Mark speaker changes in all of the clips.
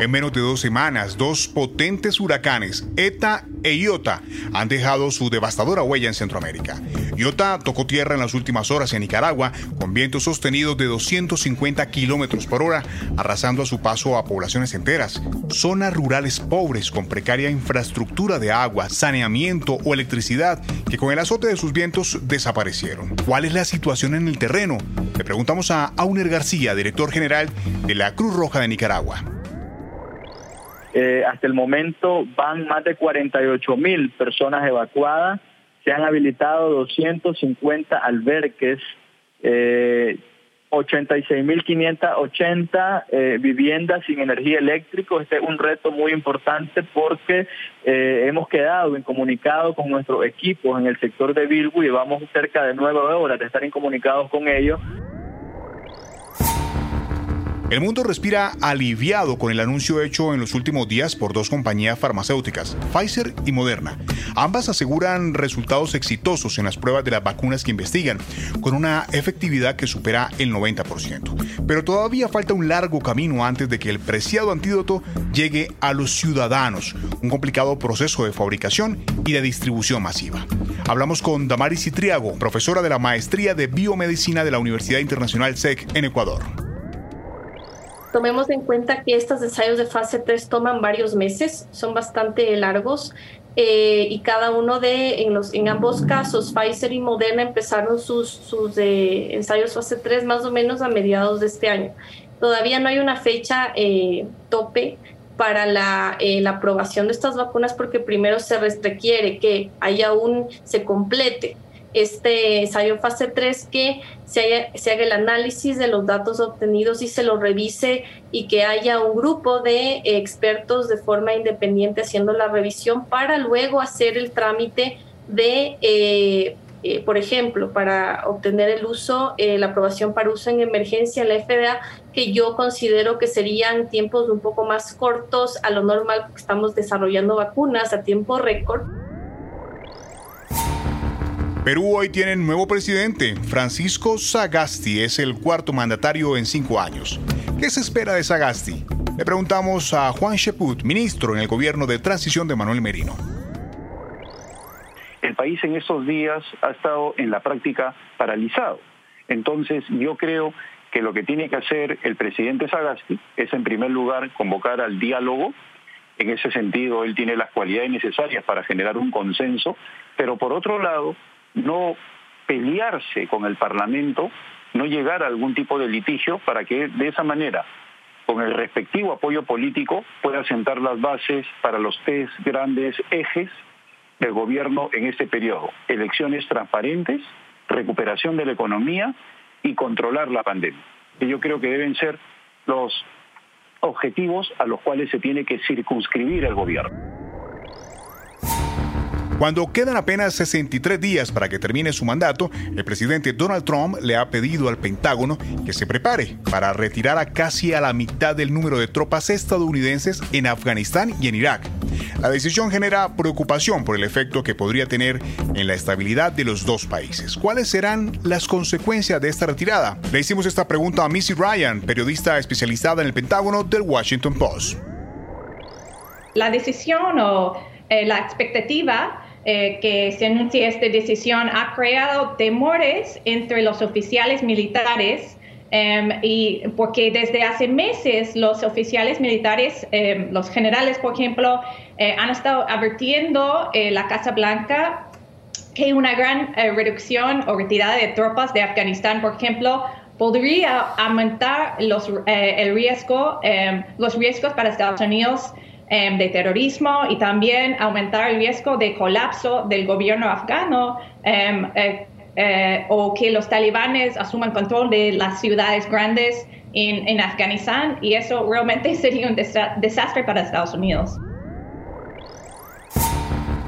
Speaker 1: En menos de dos semanas, dos potentes huracanes, ETA e IOTA, han dejado su devastadora huella en Centroamérica. IOTA tocó tierra en las últimas horas en Nicaragua con vientos sostenidos de 250 kilómetros por hora, arrasando a su paso a poblaciones enteras. Zonas rurales pobres con precaria infraestructura de agua, saneamiento o electricidad que con el azote de sus vientos desaparecieron. ¿Cuál es la situación en el terreno? Le preguntamos a Auner García, director general de la Cruz Roja de Nicaragua.
Speaker 2: Eh, hasta el momento van más de 48 mil personas evacuadas. Se han habilitado 250 alberques, eh, 86.580 eh, viviendas sin energía eléctrica. Este es un reto muy importante porque eh, hemos quedado incomunicados con nuestros equipos en el sector de Bilbu y llevamos cerca de nueve horas de estar incomunicados con ellos.
Speaker 1: El mundo respira aliviado con el anuncio hecho en los últimos días por dos compañías farmacéuticas, Pfizer y Moderna. Ambas aseguran resultados exitosos en las pruebas de las vacunas que investigan, con una efectividad que supera el 90%. Pero todavía falta un largo camino antes de que el preciado antídoto llegue a los ciudadanos, un complicado proceso de fabricación y de distribución masiva. Hablamos con Damaris Citriago, profesora de la Maestría de Biomedicina de la Universidad Internacional SEC en Ecuador
Speaker 3: tomemos en cuenta que estos ensayos de fase 3 toman varios meses, son bastante largos eh, y cada uno de, en, los, en ambos casos, Pfizer y Moderna empezaron sus, sus eh, ensayos fase 3 más o menos a mediados de este año. Todavía no hay una fecha eh, tope para la, la, aprobación de estas vacunas porque primero se requiere que haya un, se complete este ensayo fase 3 que se, se, haga el análisis de los datos obtenidos y se lo revise y que haya un grupo de expertos de forma independiente haciendo la revisión para luego hacer el trámite de, eh, eh, por ejemplo, para obtener el uso, eh, la aprobación para uso en emergencia en la FDA, que yo considero que serían tiempos un poco más cortos a lo normal porque estamos desarrollando vacunas a tiempo récord
Speaker 1: Perú hoy tiene nuevo presidente. Francisco Sagasti es el cuarto mandatario en cinco años. ¿Qué se espera de Sagasti? Le preguntamos a Juan Sheput, ministro en el gobierno de transición de Manuel Merino.
Speaker 4: El país en estos días ha estado en la práctica paralizado. Entonces yo creo que lo que tiene que hacer el presidente Sagasti es en primer lugar convocar al diálogo. En ese sentido, él tiene las cualidades necesarias para generar un consenso, pero por otro lado, no pelearse con el Parlamento, no llegar a algún tipo de litigio para que de esa manera, con el respectivo apoyo político, pueda sentar las bases para los tres grandes ejes del gobierno en este periodo. Elecciones transparentes, recuperación de la economía y controlar la pandemia. Yo creo que deben ser los objetivos a los cuales se tiene que circunscribir el gobierno.
Speaker 1: Cuando quedan apenas 63 días para que termine su mandato, el presidente Donald Trump le ha pedido al Pentágono que se prepare para retirar a casi a la mitad del número de tropas estadounidenses en Afganistán y en Irak. La decisión genera preocupación por el efecto que podría tener en la estabilidad de los dos países. ¿Cuáles serán las consecuencias de esta retirada? Le hicimos esta pregunta a Missy Ryan, periodista especializada en el Pentágono del Washington Post.
Speaker 5: La decisión o eh, la expectativa eh, que se anuncie esta decisión ha creado temores entre los oficiales militares Em, y porque desde hace meses los oficiales militares, em, los generales, por ejemplo, eh, han estado advirtiendo eh, la Casa Blanca que una gran eh, reducción o retirada de tropas de Afganistán, por ejemplo, podría aumentar los, el riesgo, em, los riesgos para Estados Unidos de terrorismo y también aumentar el riesgo de colapso del gobierno afgano eh, o que los talibanes asuman control de las ciudades grandes en, en Afganistán y eso realmente sería un desastre para Estados Unidos.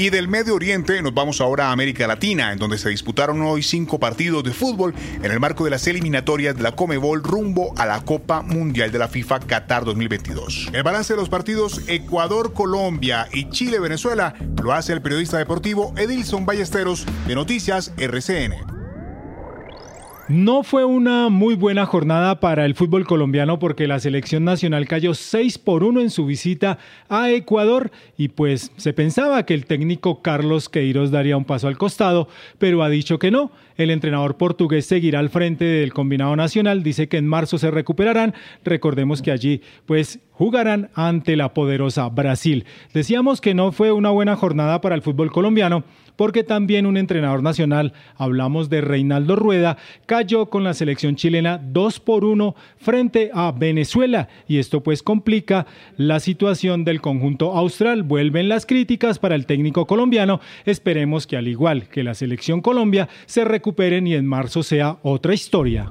Speaker 1: Y del Medio Oriente nos vamos ahora a América Latina, en donde se disputaron hoy cinco partidos de fútbol en el marco de las eliminatorias de la Comebol rumbo a la Copa Mundial de la FIFA Qatar 2022. El balance de los partidos Ecuador-Colombia y Chile-Venezuela lo hace el periodista deportivo Edilson Ballesteros de Noticias RCN.
Speaker 6: No fue una muy buena jornada para el fútbol colombiano porque la selección nacional cayó 6 por 1 en su visita a Ecuador y pues se pensaba que el técnico Carlos Queiroz daría un paso al costado, pero ha dicho que no. El entrenador portugués seguirá al frente del combinado nacional, dice que en marzo se recuperarán. Recordemos que allí pues jugarán ante la poderosa Brasil. Decíamos que no fue una buena jornada para el fútbol colombiano porque también un entrenador nacional, hablamos de Reinaldo Rueda, cayó con la selección chilena 2 por 1 frente a Venezuela y esto pues complica la situación del conjunto austral. Vuelven las críticas para el técnico colombiano. Esperemos que al igual que la selección Colombia se recuperen y en marzo sea otra historia.